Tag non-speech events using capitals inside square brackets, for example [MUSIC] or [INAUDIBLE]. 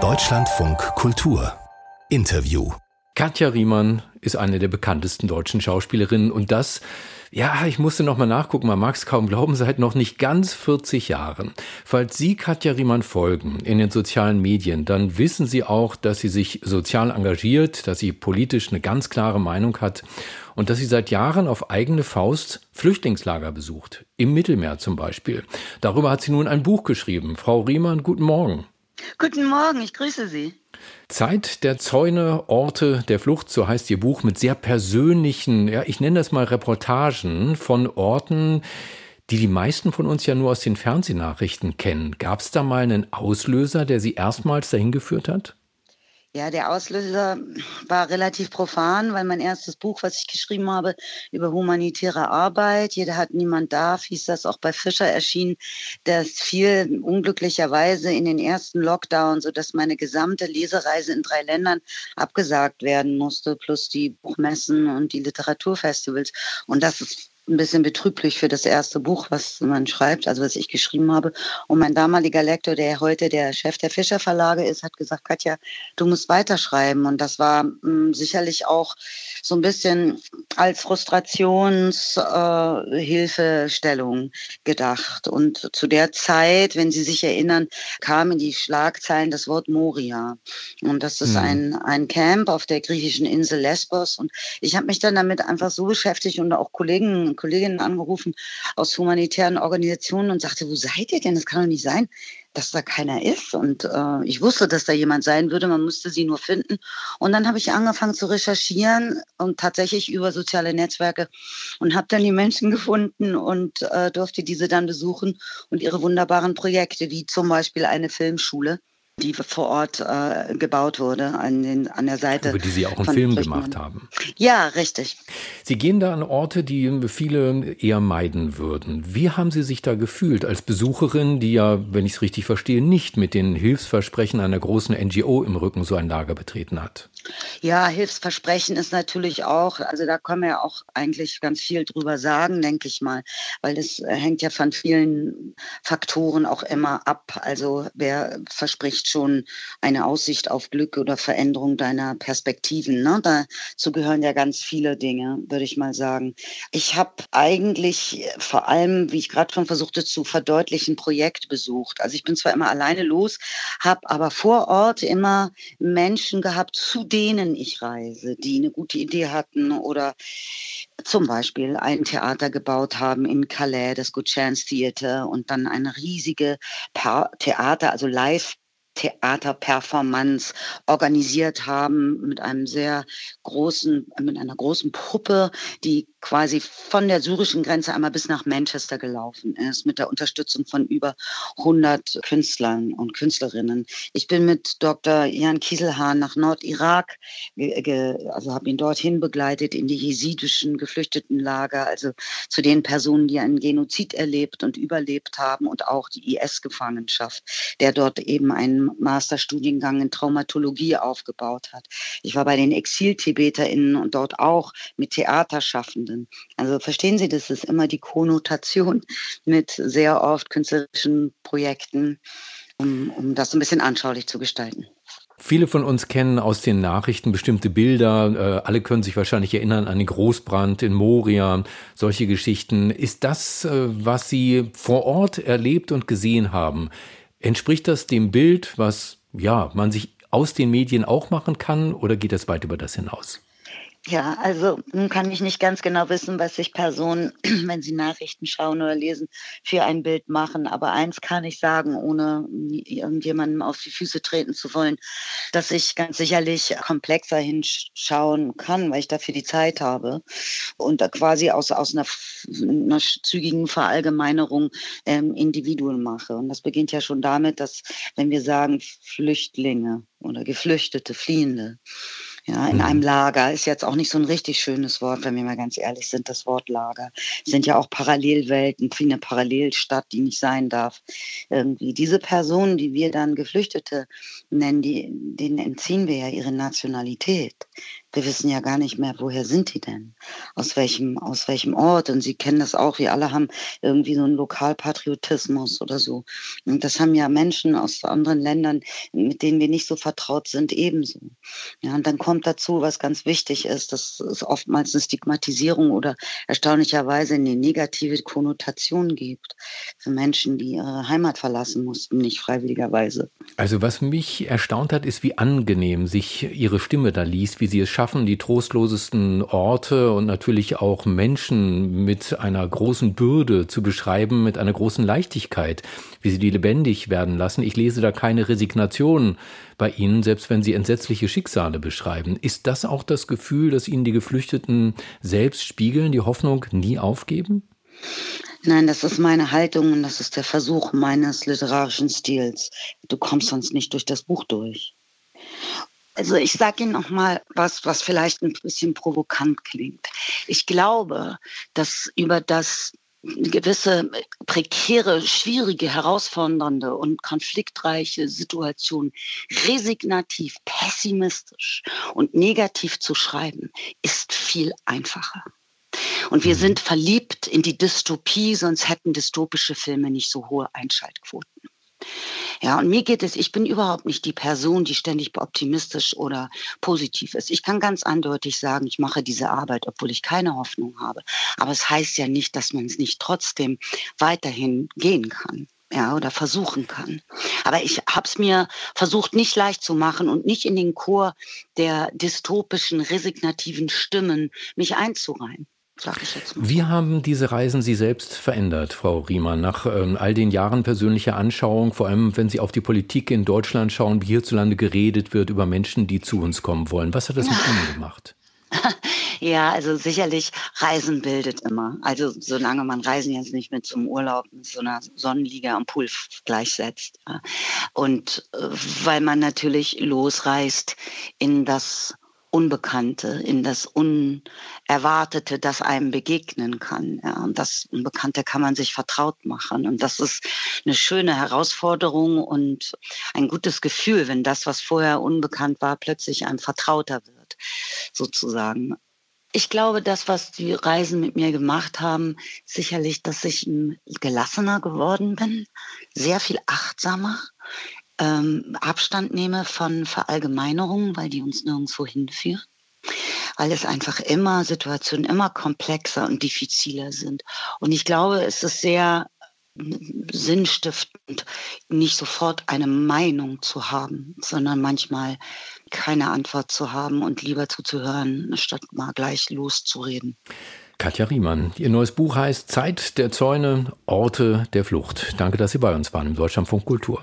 Deutschlandfunk Kultur. Interview. Katja Riemann ist eine der bekanntesten deutschen Schauspielerinnen und das ja, ich musste noch mal nachgucken, man mag es kaum glauben, seit noch nicht ganz 40 Jahren. Falls Sie Katja Riemann folgen in den sozialen Medien, dann wissen Sie auch, dass sie sich sozial engagiert, dass sie politisch eine ganz klare Meinung hat und dass sie seit Jahren auf eigene Faust Flüchtlingslager besucht. Im Mittelmeer zum Beispiel. Darüber hat sie nun ein Buch geschrieben. Frau Riemann, guten Morgen. Guten Morgen, ich grüße Sie. Zeit der Zäune, Orte der Flucht, so heißt Ihr Buch, mit sehr persönlichen, ja, ich nenne das mal Reportagen von Orten, die die meisten von uns ja nur aus den Fernsehnachrichten kennen. Gab es da mal einen Auslöser, der Sie erstmals dahin geführt hat? Ja, der Auslöser war relativ profan, weil mein erstes Buch, was ich geschrieben habe über humanitäre Arbeit, jeder hat niemand darf, hieß das auch bei Fischer erschienen, das fiel unglücklicherweise in den ersten Lockdown, sodass meine gesamte Lesereise in drei Ländern abgesagt werden musste, plus die Buchmessen und die Literaturfestivals. Und das ist ein bisschen betrüblich für das erste Buch, was man schreibt, also was ich geschrieben habe. Und mein damaliger Lektor, der heute der Chef der Fischer Verlage ist, hat gesagt, Katja, du musst weiterschreiben. Und das war mh, hm, sicherlich auch so ein bisschen als Frustrationshilfestellung äh, gedacht. Und zu der Zeit, wenn Sie sich erinnern, kam in die Schlagzeilen das Wort Moria. Und das ist mhm. ein, ein Camp auf der griechischen Insel Lesbos. Und ich habe mich dann damit einfach so beschäftigt und auch Kollegen Kolleginnen angerufen aus humanitären Organisationen und sagte, wo seid ihr denn? Das kann doch nicht sein, dass da keiner ist. Und äh, ich wusste, dass da jemand sein würde, man musste sie nur finden. Und dann habe ich angefangen zu recherchieren und tatsächlich über soziale Netzwerke und habe dann die Menschen [LAUGHS] gefunden und äh, durfte diese dann besuchen und ihre wunderbaren Projekte, wie zum Beispiel eine Filmschule die vor Ort äh, gebaut wurde, an, den, an der Seite. Über die Sie auch einen Film gemacht haben. Ja, richtig. Sie gehen da an Orte, die viele eher meiden würden. Wie haben Sie sich da gefühlt als Besucherin, die ja, wenn ich es richtig verstehe, nicht mit den Hilfsversprechen einer großen NGO im Rücken so ein Lager betreten hat? Ja, Hilfsversprechen ist natürlich auch, also da können wir ja auch eigentlich ganz viel drüber sagen, denke ich mal, weil das hängt ja von vielen Faktoren auch immer ab. Also wer verspricht schon eine Aussicht auf Glück oder Veränderung deiner Perspektiven. Ne? Dazu gehören ja ganz viele Dinge, würde ich mal sagen. Ich habe eigentlich vor allem, wie ich gerade schon versuchte zu verdeutlichen, Projekt besucht. Also ich bin zwar immer alleine los, habe aber vor Ort immer Menschen gehabt, zu denen ich reise, die eine gute Idee hatten oder zum Beispiel ein Theater gebaut haben in Calais, das Good Chance Theater und dann eine riesige Theater, also Live Theaterperformance organisiert haben mit einem sehr großen, mit einer großen Puppe, die quasi von der syrischen Grenze einmal bis nach Manchester gelaufen ist, mit der Unterstützung von über 100 Künstlern und Künstlerinnen. Ich bin mit Dr. Jan Kieselhahn nach Nordirak, also habe ihn dorthin begleitet in die jesidischen Geflüchtetenlager, also zu den Personen, die einen Genozid erlebt und überlebt haben und auch die IS-Gefangenschaft, der dort eben einen Masterstudiengang in Traumatologie aufgebaut hat. Ich war bei den Exil-TibeterInnen und dort auch mit Theaterschaffenden. Also verstehen Sie, das ist immer die Konnotation mit sehr oft künstlerischen Projekten, um, um das ein bisschen anschaulich zu gestalten. Viele von uns kennen aus den Nachrichten bestimmte Bilder. Äh, alle können sich wahrscheinlich erinnern an den Großbrand in Moria, solche Geschichten. Ist das, äh, was Sie vor Ort erlebt und gesehen haben, Entspricht das dem Bild, was ja, man sich aus den Medien auch machen kann oder geht das weit über das hinaus? Ja, also nun kann ich nicht ganz genau wissen, was sich Personen, [CLEARS THROAT] wenn sie Nachrichten schauen oder lesen, für ein Bild machen. Aber eins kann ich sagen, ohne irgendjemandem auf die Füße treten zu wollen, dass ich ganz sicherlich komplexer hinschauen kann, weil ich dafür die Zeit habe und quasi aus, aus einer, einer zügigen Verallgemeinerung ähm, Individuen mache. Und das beginnt ja schon damit, dass wenn wir sagen Flüchtlinge oder Geflüchtete, Fliehende, ja, in einem mhm. Lager ist jetzt auch nicht so ein richtig schönes Wort, wenn wir mal ganz ehrlich sind, das Wort Lager. Es sind ja auch Parallelwelten, wie eine Parallelstadt, die nicht sein darf. Irgendwie diese Personen, die wir dann Geflüchtete nennen, die, denen entziehen wir ja ihre Nationalität. Wir wissen ja gar nicht mehr, woher sind die denn? Aus welchem, aus welchem Ort? Und Sie kennen das auch, wir alle haben irgendwie so einen Lokalpatriotismus oder so. Und das haben ja Menschen aus anderen Ländern, mit denen wir nicht so vertraut sind, ebenso. Ja, und dann kommt dazu, was ganz wichtig ist, dass es oftmals eine Stigmatisierung oder erstaunlicherweise eine negative Konnotation gibt für Menschen, die ihre Heimat verlassen mussten, nicht freiwilligerweise. Also was mich erstaunt hat, ist, wie angenehm sich Ihre Stimme da liest, wie Sie es schaffen, die trostlosesten Orte und natürlich auch Menschen mit einer großen Bürde zu beschreiben, mit einer großen Leichtigkeit, wie sie die lebendig werden lassen. Ich lese da keine Resignation bei Ihnen, selbst wenn Sie entsetzliche Schicksale beschreiben. Ist das auch das Gefühl, das Ihnen die Geflüchteten selbst spiegeln, die Hoffnung nie aufgeben? Nein, das ist meine Haltung und das ist der Versuch meines literarischen Stils. Du kommst sonst nicht durch das Buch durch. Also ich sage Ihnen noch mal was, was vielleicht ein bisschen provokant klingt. Ich glaube, dass über das gewisse prekäre, schwierige, herausfordernde und konfliktreiche Situation resignativ, pessimistisch und negativ zu schreiben, ist viel einfacher. Und wir sind verliebt in die Dystopie, sonst hätten dystopische Filme nicht so hohe Einschaltquoten. Ja, und mir geht es, ich bin überhaupt nicht die Person, die ständig optimistisch oder positiv ist. Ich kann ganz eindeutig sagen, ich mache diese Arbeit, obwohl ich keine Hoffnung habe. Aber es heißt ja nicht, dass man es nicht trotzdem weiterhin gehen kann ja, oder versuchen kann. Aber ich habe es mir versucht, nicht leicht zu machen und nicht in den Chor der dystopischen, resignativen Stimmen mich einzureihen sag ich jetzt mal. Wie haben diese Reisen Sie selbst verändert, Frau Riemann, nach ähm, all den Jahren persönlicher Anschauung, vor allem wenn Sie auf die Politik in Deutschland schauen, wie hierzulande geredet wird über Menschen, die zu uns kommen wollen? Was hat das mit [LAUGHS] Ihnen gemacht? Ja, also sicherlich Reisen bildet immer. Also solange man Reisen jetzt nicht mit zum Urlaub, mit so einer Sonnenliege am Pool gleichsetzt. Und äh, weil man natürlich losreist in das Unbekannte, in das Unerwartete, das einem begegnen kann. Ja, und das Unbekannte kann man sich vertraut machen. Und das ist eine schöne Herausforderung und ein gutes Gefühl, wenn das, was vorher unbekannt war, plötzlich einem vertrauter wird, sozusagen. Ich glaube, das, was die Reisen mit mir gemacht haben, sicherlich, dass ich gelassener geworden bin, sehr viel achtsamer ähm, Abstand nehme von Verallgemeinerungen, weil die uns nirgendwo hinführen. Weil es einfach immer Situationen immer komplexer und diffiziler sind. Und ich glaube, es ist sehr sinnstiftend, nicht sofort eine Meinung zu haben, sondern manchmal keine Antwort zu haben und lieber zuzuhören, statt mal gleich loszureden. Katja Riemann, Ihr neues Buch heißt Zeit der Zäune, Orte der Flucht. Danke, dass Sie bei uns waren im Deutschlandfunk Kultur.